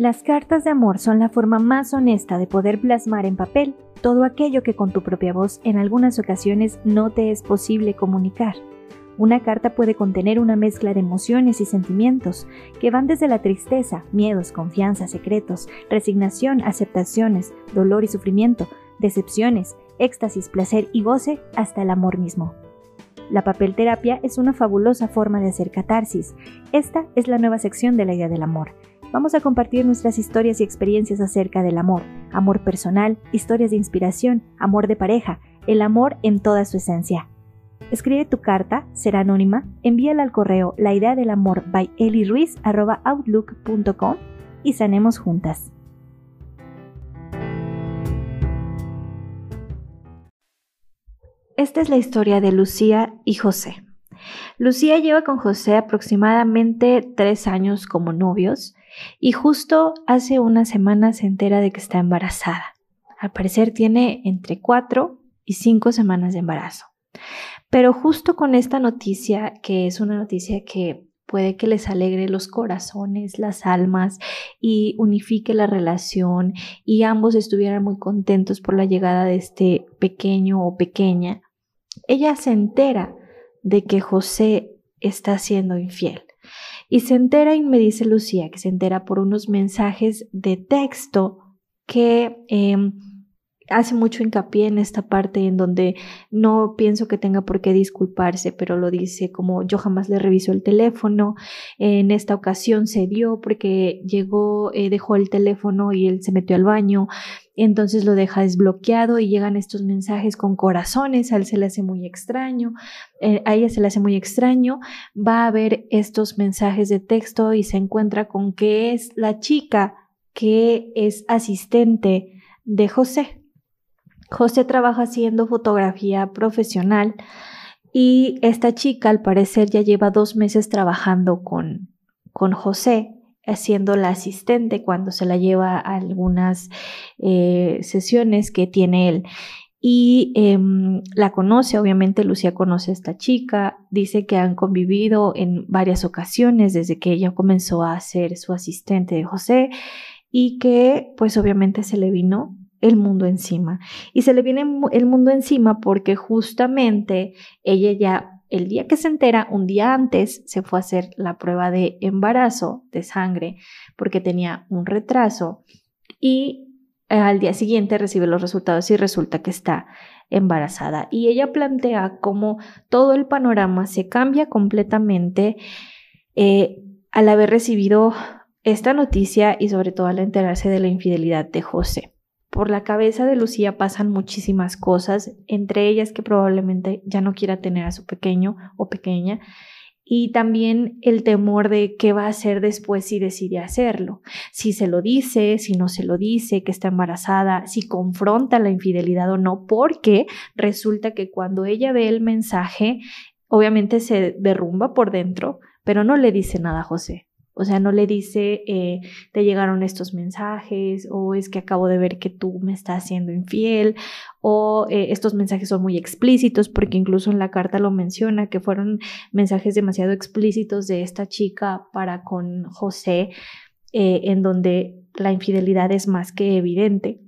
Las cartas de amor son la forma más honesta de poder plasmar en papel todo aquello que con tu propia voz en algunas ocasiones no te es posible comunicar. Una carta puede contener una mezcla de emociones y sentimientos que van desde la tristeza, miedos, confianza, secretos, resignación, aceptaciones, dolor y sufrimiento, decepciones, éxtasis, placer y goce hasta el amor mismo. La papelterapia es una fabulosa forma de hacer catarsis. Esta es la nueva sección de la idea del amor Vamos a compartir nuestras historias y experiencias acerca del amor, amor personal, historias de inspiración, amor de pareja, el amor en toda su esencia. Escribe tu carta, será anónima, envíala al correo la idea del amor by outlook.com y sanemos juntas. Esta es la historia de Lucía y José. Lucía lleva con José aproximadamente tres años como novios y justo hace una semana se entera de que está embarazada. Al parecer tiene entre cuatro y cinco semanas de embarazo. Pero justo con esta noticia, que es una noticia que puede que les alegre los corazones, las almas y unifique la relación y ambos estuvieran muy contentos por la llegada de este pequeño o pequeña, ella se entera de que José está siendo infiel. Y se entera y me dice Lucía que se entera por unos mensajes de texto que em, hace mucho hincapié en esta parte en donde no pienso que tenga por qué disculparse, pero lo dice como yo jamás le reviso el teléfono, en esta ocasión se dio porque llegó, eh, dejó el teléfono y él se metió al baño, entonces lo deja desbloqueado y llegan estos mensajes con corazones, a él se le hace muy extraño, eh, a ella se le hace muy extraño, va a ver estos mensajes de texto y se encuentra con que es la chica que es asistente de José. José trabaja haciendo fotografía profesional y esta chica al parecer ya lleva dos meses trabajando con, con José, haciendo la asistente cuando se la lleva a algunas eh, sesiones que tiene él. Y em, la conoce, obviamente Lucía conoce a esta chica, dice que han convivido en varias ocasiones desde que ella comenzó a ser su asistente de José y que pues obviamente se le vino el mundo encima. Y se le viene el mundo encima porque justamente ella ya, el día que se entera, un día antes, se fue a hacer la prueba de embarazo de sangre porque tenía un retraso y eh, al día siguiente recibe los resultados y resulta que está embarazada. Y ella plantea cómo todo el panorama se cambia completamente eh, al haber recibido esta noticia y sobre todo al enterarse de la infidelidad de José por la cabeza de Lucía pasan muchísimas cosas, entre ellas que probablemente ya no quiera tener a su pequeño o pequeña, y también el temor de qué va a hacer después si decide hacerlo, si se lo dice, si no se lo dice, que está embarazada, si confronta la infidelidad o no, porque resulta que cuando ella ve el mensaje, obviamente se derrumba por dentro, pero no le dice nada a José. O sea, no le dice, eh, te llegaron estos mensajes, o es que acabo de ver que tú me estás haciendo infiel, o eh, estos mensajes son muy explícitos, porque incluso en la carta lo menciona, que fueron mensajes demasiado explícitos de esta chica para con José, eh, en donde la infidelidad es más que evidente.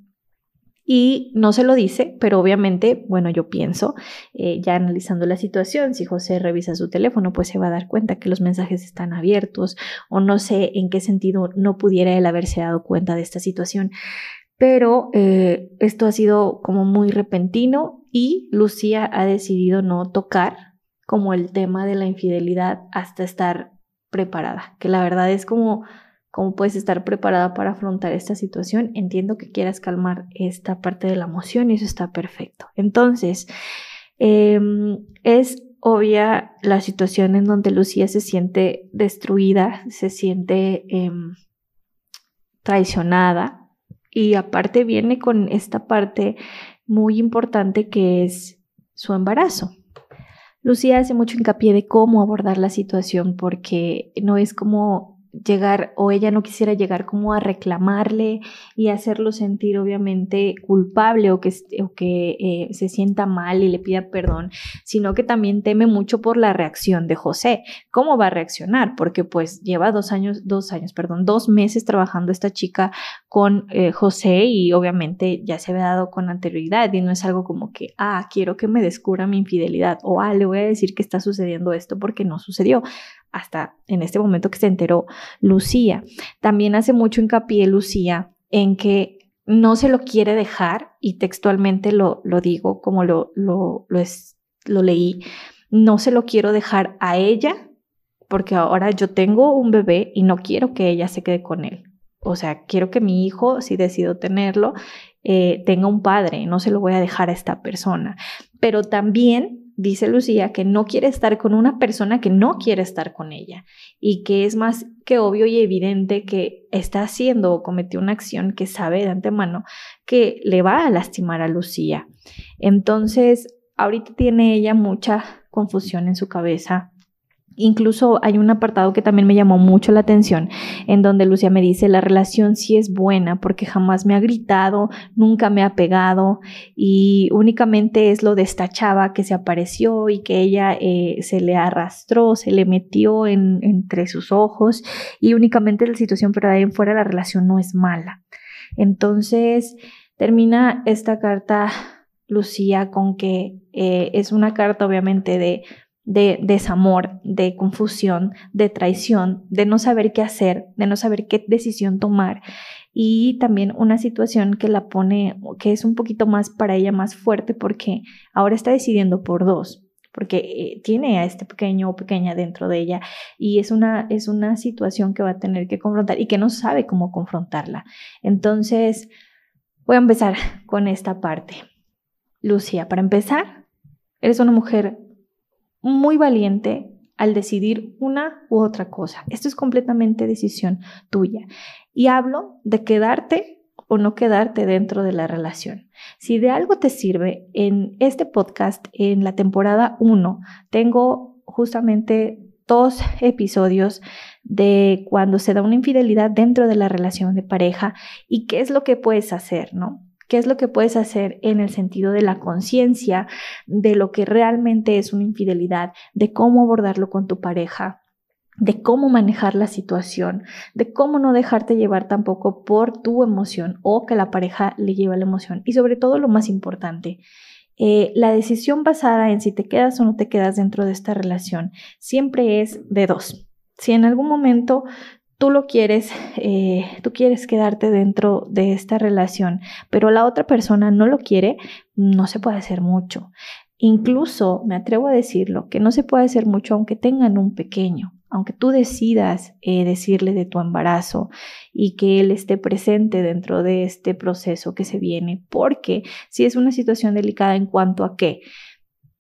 Y no se lo dice, pero obviamente, bueno, yo pienso, eh, ya analizando la situación, si José revisa su teléfono, pues se va a dar cuenta que los mensajes están abiertos o no sé en qué sentido no pudiera él haberse dado cuenta de esta situación. Pero eh, esto ha sido como muy repentino y Lucía ha decidido no tocar como el tema de la infidelidad hasta estar preparada, que la verdad es como cómo puedes estar preparada para afrontar esta situación. Entiendo que quieras calmar esta parte de la emoción y eso está perfecto. Entonces, em, es obvia la situación en donde Lucía se siente destruida, se siente em, traicionada y aparte viene con esta parte muy importante que es su embarazo. Lucía hace mucho hincapié de cómo abordar la situación porque no es como llegar o ella no quisiera llegar como a reclamarle y hacerlo sentir obviamente culpable o que, que eh, se sienta mal y le pida perdón, sino que también teme mucho por la reacción de José. ¿Cómo va a reaccionar? Porque pues lleva dos años, dos años, perdón, dos meses trabajando esta chica con eh, José y obviamente ya se había dado con anterioridad y no es algo como que, ah, quiero que me descubra mi infidelidad o, ah, le voy a decir que está sucediendo esto porque no sucedió hasta en este momento que se enteró Lucía. También hace mucho hincapié Lucía en que no se lo quiere dejar, y textualmente lo, lo digo como lo, lo, lo, es, lo leí, no se lo quiero dejar a ella porque ahora yo tengo un bebé y no quiero que ella se quede con él. O sea, quiero que mi hijo, si decido tenerlo, eh, tenga un padre, no se lo voy a dejar a esta persona. Pero también dice Lucía que no quiere estar con una persona que no quiere estar con ella y que es más que obvio y evidente que está haciendo o cometió una acción que sabe de antemano que le va a lastimar a Lucía. Entonces, ahorita tiene ella mucha confusión en su cabeza Incluso hay un apartado que también me llamó mucho la atención, en donde Lucia me dice, la relación sí es buena porque jamás me ha gritado, nunca me ha pegado y únicamente es lo de esta chava que se apareció y que ella eh, se le arrastró, se le metió en, entre sus ojos y únicamente la situación, pero de ahí en fuera la relación no es mala. Entonces termina esta carta Lucía con que eh, es una carta obviamente de de desamor, de confusión, de traición, de no saber qué hacer, de no saber qué decisión tomar y también una situación que la pone, que es un poquito más para ella más fuerte porque ahora está decidiendo por dos, porque eh, tiene a este pequeño o pequeña dentro de ella y es una, es una situación que va a tener que confrontar y que no sabe cómo confrontarla. Entonces, voy a empezar con esta parte. Lucía, para empezar, eres una mujer muy valiente al decidir una u otra cosa. Esto es completamente decisión tuya. Y hablo de quedarte o no quedarte dentro de la relación. Si de algo te sirve, en este podcast, en la temporada 1, tengo justamente dos episodios de cuando se da una infidelidad dentro de la relación de pareja y qué es lo que puedes hacer, ¿no? Qué es lo que puedes hacer en el sentido de la conciencia, de lo que realmente es una infidelidad, de cómo abordarlo con tu pareja, de cómo manejar la situación, de cómo no dejarte llevar tampoco por tu emoción o que la pareja le lleve la emoción. Y sobre todo lo más importante, eh, la decisión basada en si te quedas o no te quedas dentro de esta relación siempre es de dos. Si en algún momento tú lo quieres, eh, tú quieres quedarte dentro de esta relación, pero la otra persona no lo quiere, no se puede hacer mucho. Incluso, me atrevo a decirlo, que no se puede hacer mucho aunque tengan un pequeño, aunque tú decidas eh, decirle de tu embarazo y que él esté presente dentro de este proceso que se viene, porque si es una situación delicada en cuanto a qué,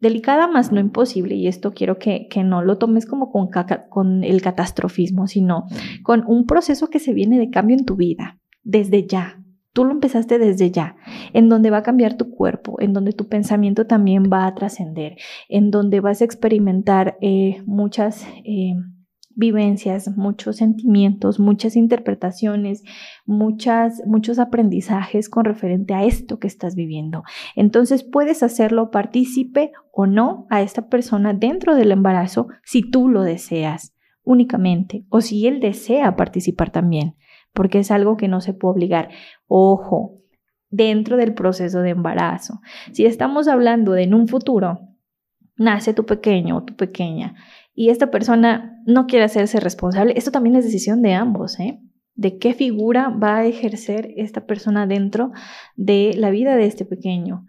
delicada más no imposible, y esto quiero que, que no lo tomes como con, con el catastrofismo, sino con un proceso que se viene de cambio en tu vida, desde ya. Tú lo empezaste desde ya, en donde va a cambiar tu cuerpo, en donde tu pensamiento también va a trascender, en donde vas a experimentar eh, muchas eh, vivencias, muchos sentimientos, muchas interpretaciones, muchas, muchos aprendizajes con referente a esto que estás viviendo. Entonces puedes hacerlo partícipe o no a esta persona dentro del embarazo si tú lo deseas únicamente o si él desea participar también, porque es algo que no se puede obligar. Ojo, dentro del proceso de embarazo. Si estamos hablando de en un futuro, nace tu pequeño o tu pequeña y esta persona no quiere hacerse responsable, esto también es decisión de ambos, ¿eh? De qué figura va a ejercer esta persona dentro de la vida de este pequeño.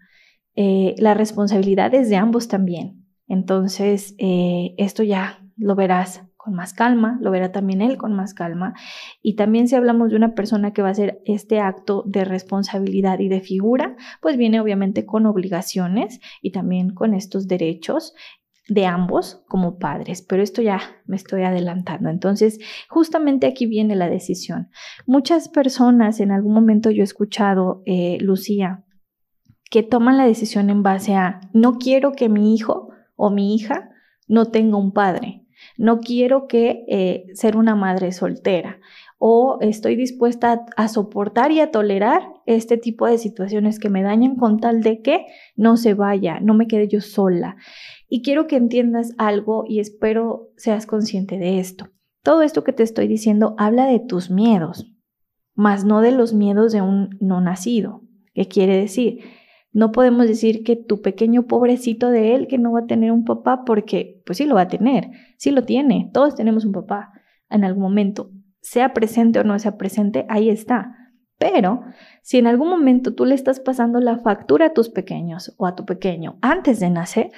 Eh, la responsabilidad es de ambos también. Entonces, eh, esto ya lo verás con más calma, lo verá también él con más calma. Y también si hablamos de una persona que va a hacer este acto de responsabilidad y de figura, pues viene obviamente con obligaciones y también con estos derechos de ambos como padres, pero esto ya me estoy adelantando. Entonces, justamente aquí viene la decisión. Muchas personas, en algún momento yo he escuchado, eh, Lucía, que toman la decisión en base a, no quiero que mi hijo o mi hija no tenga un padre. no quiero que eh, ser una madre soltera o estoy dispuesta a, soportar y a tolerar este tipo de situaciones que me dañan con tal de que no se vaya, no me quede yo sola. Y quiero que entiendas algo y espero seas consciente de esto. Todo esto que te estoy diciendo habla de tus miedos, más no de los miedos de un no nacido. ¿Qué quiere decir? No podemos decir que tu pequeño pobrecito de él que no va a tener un papá porque pues sí lo va a tener, sí lo tiene, todos tenemos un papá en algún momento, sea presente o no sea presente, ahí está. Pero si en algún momento tú le estás pasando la factura a tus pequeños o a tu pequeño antes de nacer,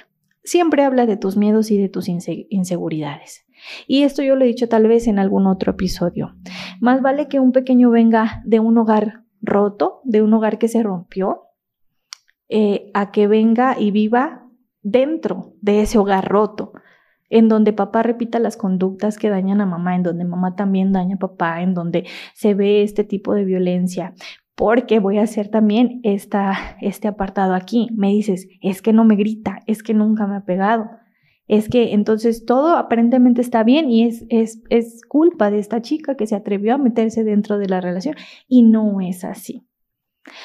siempre habla de tus miedos y de tus inseguridades. Y esto yo lo he dicho tal vez en algún otro episodio. Más vale que un pequeño venga de un hogar roto, de un hogar que se rompió, eh, a que venga y viva dentro de ese hogar roto en donde papá repita las conductas que dañan a mamá, en donde mamá también daña a papá, en donde se ve este tipo de violencia. Porque voy a hacer también esta, este apartado aquí. Me dices, es que no me grita, es que nunca me ha pegado. Es que entonces todo aparentemente está bien y es, es, es culpa de esta chica que se atrevió a meterse dentro de la relación y no es así.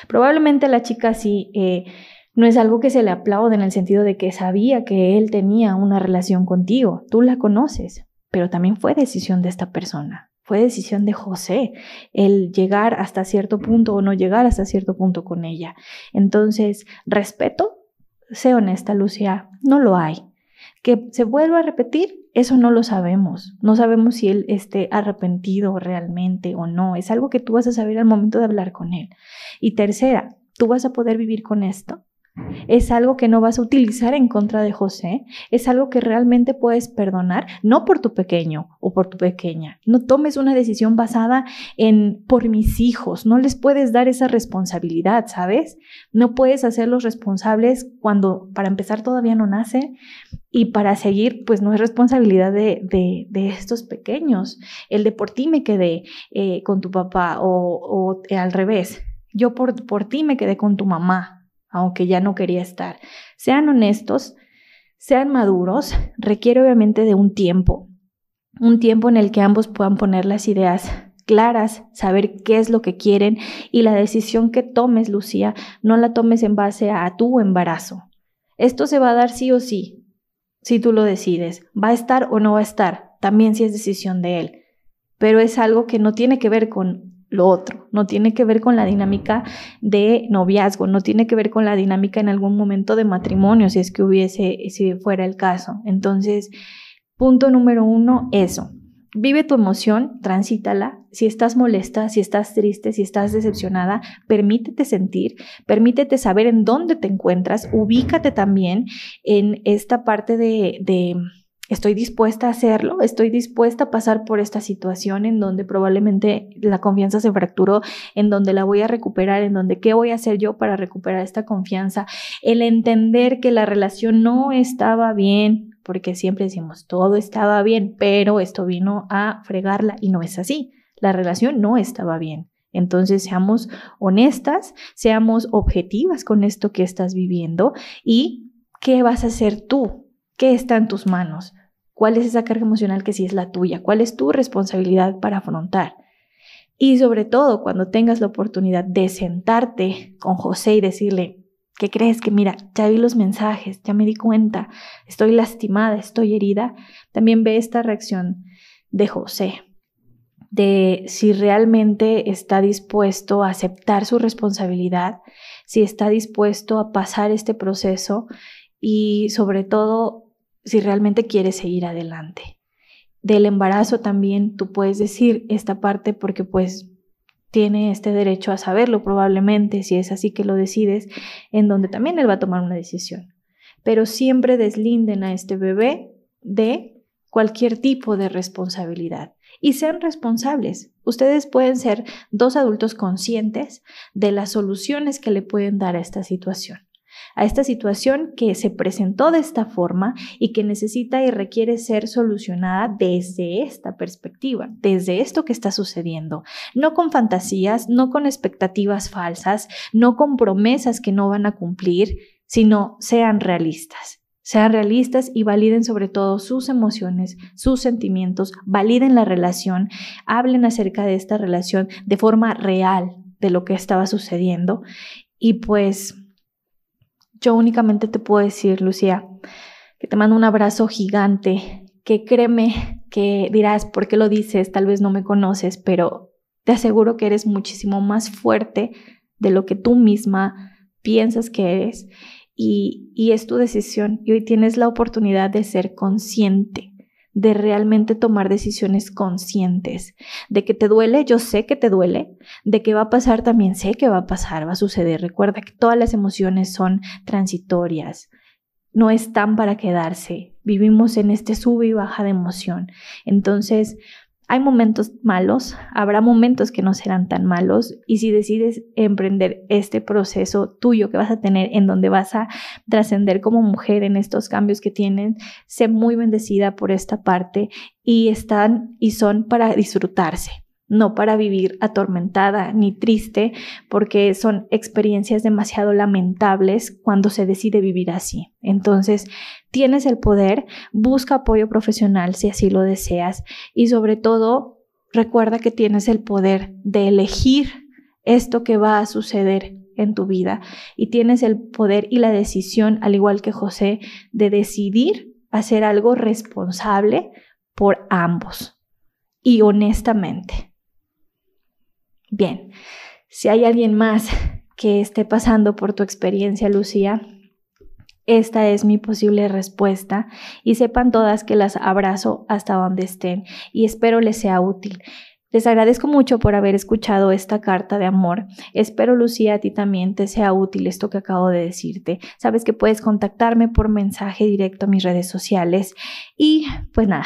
Probablemente la chica sí eh, no es algo que se le aplaude en el sentido de que sabía que él tenía una relación contigo, tú la conoces, pero también fue decisión de esta persona, fue decisión de José el llegar hasta cierto punto o no llegar hasta cierto punto con ella. Entonces, respeto, sé honesta, Lucia, no lo hay. Que se vuelva a repetir, eso no lo sabemos. No sabemos si él esté arrepentido realmente o no. Es algo que tú vas a saber al momento de hablar con él. Y tercera, ¿tú vas a poder vivir con esto? Es algo que no vas a utilizar en contra de José. Es algo que realmente puedes perdonar, no por tu pequeño o por tu pequeña. No tomes una decisión basada en por mis hijos. No les puedes dar esa responsabilidad, ¿sabes? No puedes hacerlos responsables cuando, para empezar, todavía no nace y para seguir, pues no es responsabilidad de, de, estos pequeños. El de por ti me quedé eh, con tu papá o, o al revés. Yo por, por ti me quedé con tu mamá aunque ya no quería estar. Sean honestos, sean maduros, requiere obviamente de un tiempo, un tiempo en el que ambos puedan poner las ideas claras, saber qué es lo que quieren y la decisión que tomes, Lucía, no la tomes en base a tu embarazo. Esto se va a dar sí o sí, si tú lo decides. Va a estar o no va a estar, también si es decisión de él. Pero es algo que no tiene que ver con lo otro, no tiene que ver con la dinámica de noviazgo, no tiene que ver con la dinámica en algún momento de matrimonio, si es que hubiese, si fuera el caso. Entonces, punto número uno, eso. Vive tu emoción, transítala. Si estás molesta, si estás triste, si estás decepcionada, permítete sentir, permítete saber en dónde te encuentras, ubícate también en esta parte de, estoy dispuesta a hacerlo, estoy dispuesta a pasar por esta situación en donde probablemente la confianza se fracturó, en donde la voy a recuperar, en donde qué voy a hacer yo para recuperar esta confianza, el entender que la relación no estaba bien, porque siempre decimos todo estaba bien, pero esto vino a fregarla y no es así, la relación no estaba bien. Entonces seamos honestas, seamos objetivas con esto que estás viviendo y qué vas a hacer tú, qué está en tus manos. ¿Cuál es esa carga emocional que sí es la tuya? ¿Cuál es tu responsabilidad para afrontar? Y sobre todo, cuando tengas la oportunidad de sentarte con José y decirle, ¿qué crees? Que mira, ya vi los mensajes, ya me di cuenta, estoy lastimada, estoy herida. También ve esta reacción de José, de si realmente está dispuesto a aceptar su responsabilidad, si está dispuesto a pasar este proceso y sobre todo si realmente quieres seguir adelante. Del embarazo también tú puedes decir esta parte porque pues tiene este derecho a saberlo probablemente, si es así que lo decides, en donde también él va a tomar una decisión. Pero siempre deslinden a este bebé de cualquier tipo de responsabilidad y sean responsables. Ustedes pueden ser dos adultos conscientes de las soluciones que le pueden dar a esta situación a esta situación que se presentó de esta forma y que necesita y requiere ser solucionada desde esta perspectiva, desde esto que está sucediendo, no con fantasías, no con expectativas falsas, no con promesas que no van a cumplir, sino sean realistas. Sean realistas y validen sobre todo sus emociones, sus sentimientos, validen la relación, hablen acerca de esta relación de forma real de lo que estaba sucediendo. Y pues yo únicamente te puedo decir, Lucía, que te mando un abrazo gigante, que créeme que dirás, ¿por qué lo dices? Tal vez no me conoces, pero te aseguro que eres muchísimo más fuerte de lo que tú misma piensas que eres y, es tu decisión y hoy tienes la oportunidad de ser consciente, de realmente tomar decisiones conscientes, de que te duele, yo sé que te duele, de que va a pasar, también sé que va a pasar, va a suceder. Recuerda que todas las emociones son transitorias, no están para quedarse. Vivimos en este sube y baja de emoción. Entonces, hay momentos malos, habrá momentos que no serán tan malos y si decides emprender este proceso tuyo que vas a tener en donde vas a trascender como mujer en estos cambios que tienen, sé muy bendecida por esta parte y están y son para disfrutarse no para vivir atormentada ni triste, porque son experiencias demasiado lamentables cuando se decide vivir así. Entonces, tienes el poder, busca apoyo profesional si así lo deseas y sobre todo, recuerda que tienes el poder de elegir esto que va a suceder en tu vida y tienes el poder y la decisión, al igual que José, de decidir hacer algo responsable por ambos y honestamente. Bien, si hay alguien más que esté pasando por tu experiencia, Lucía, esta es mi posible respuesta y sepan todas que las abrazo hasta donde estén y espero les sea útil. Les agradezco mucho por haber escuchado esta carta de amor. Espero, Lucía, a ti también te sea útil esto que acabo de decirte. Sabes que puedes contactarme por mensaje directo a mis redes sociales. Y pues nada,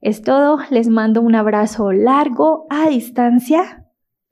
es todo. Les mando un abrazo largo a distancia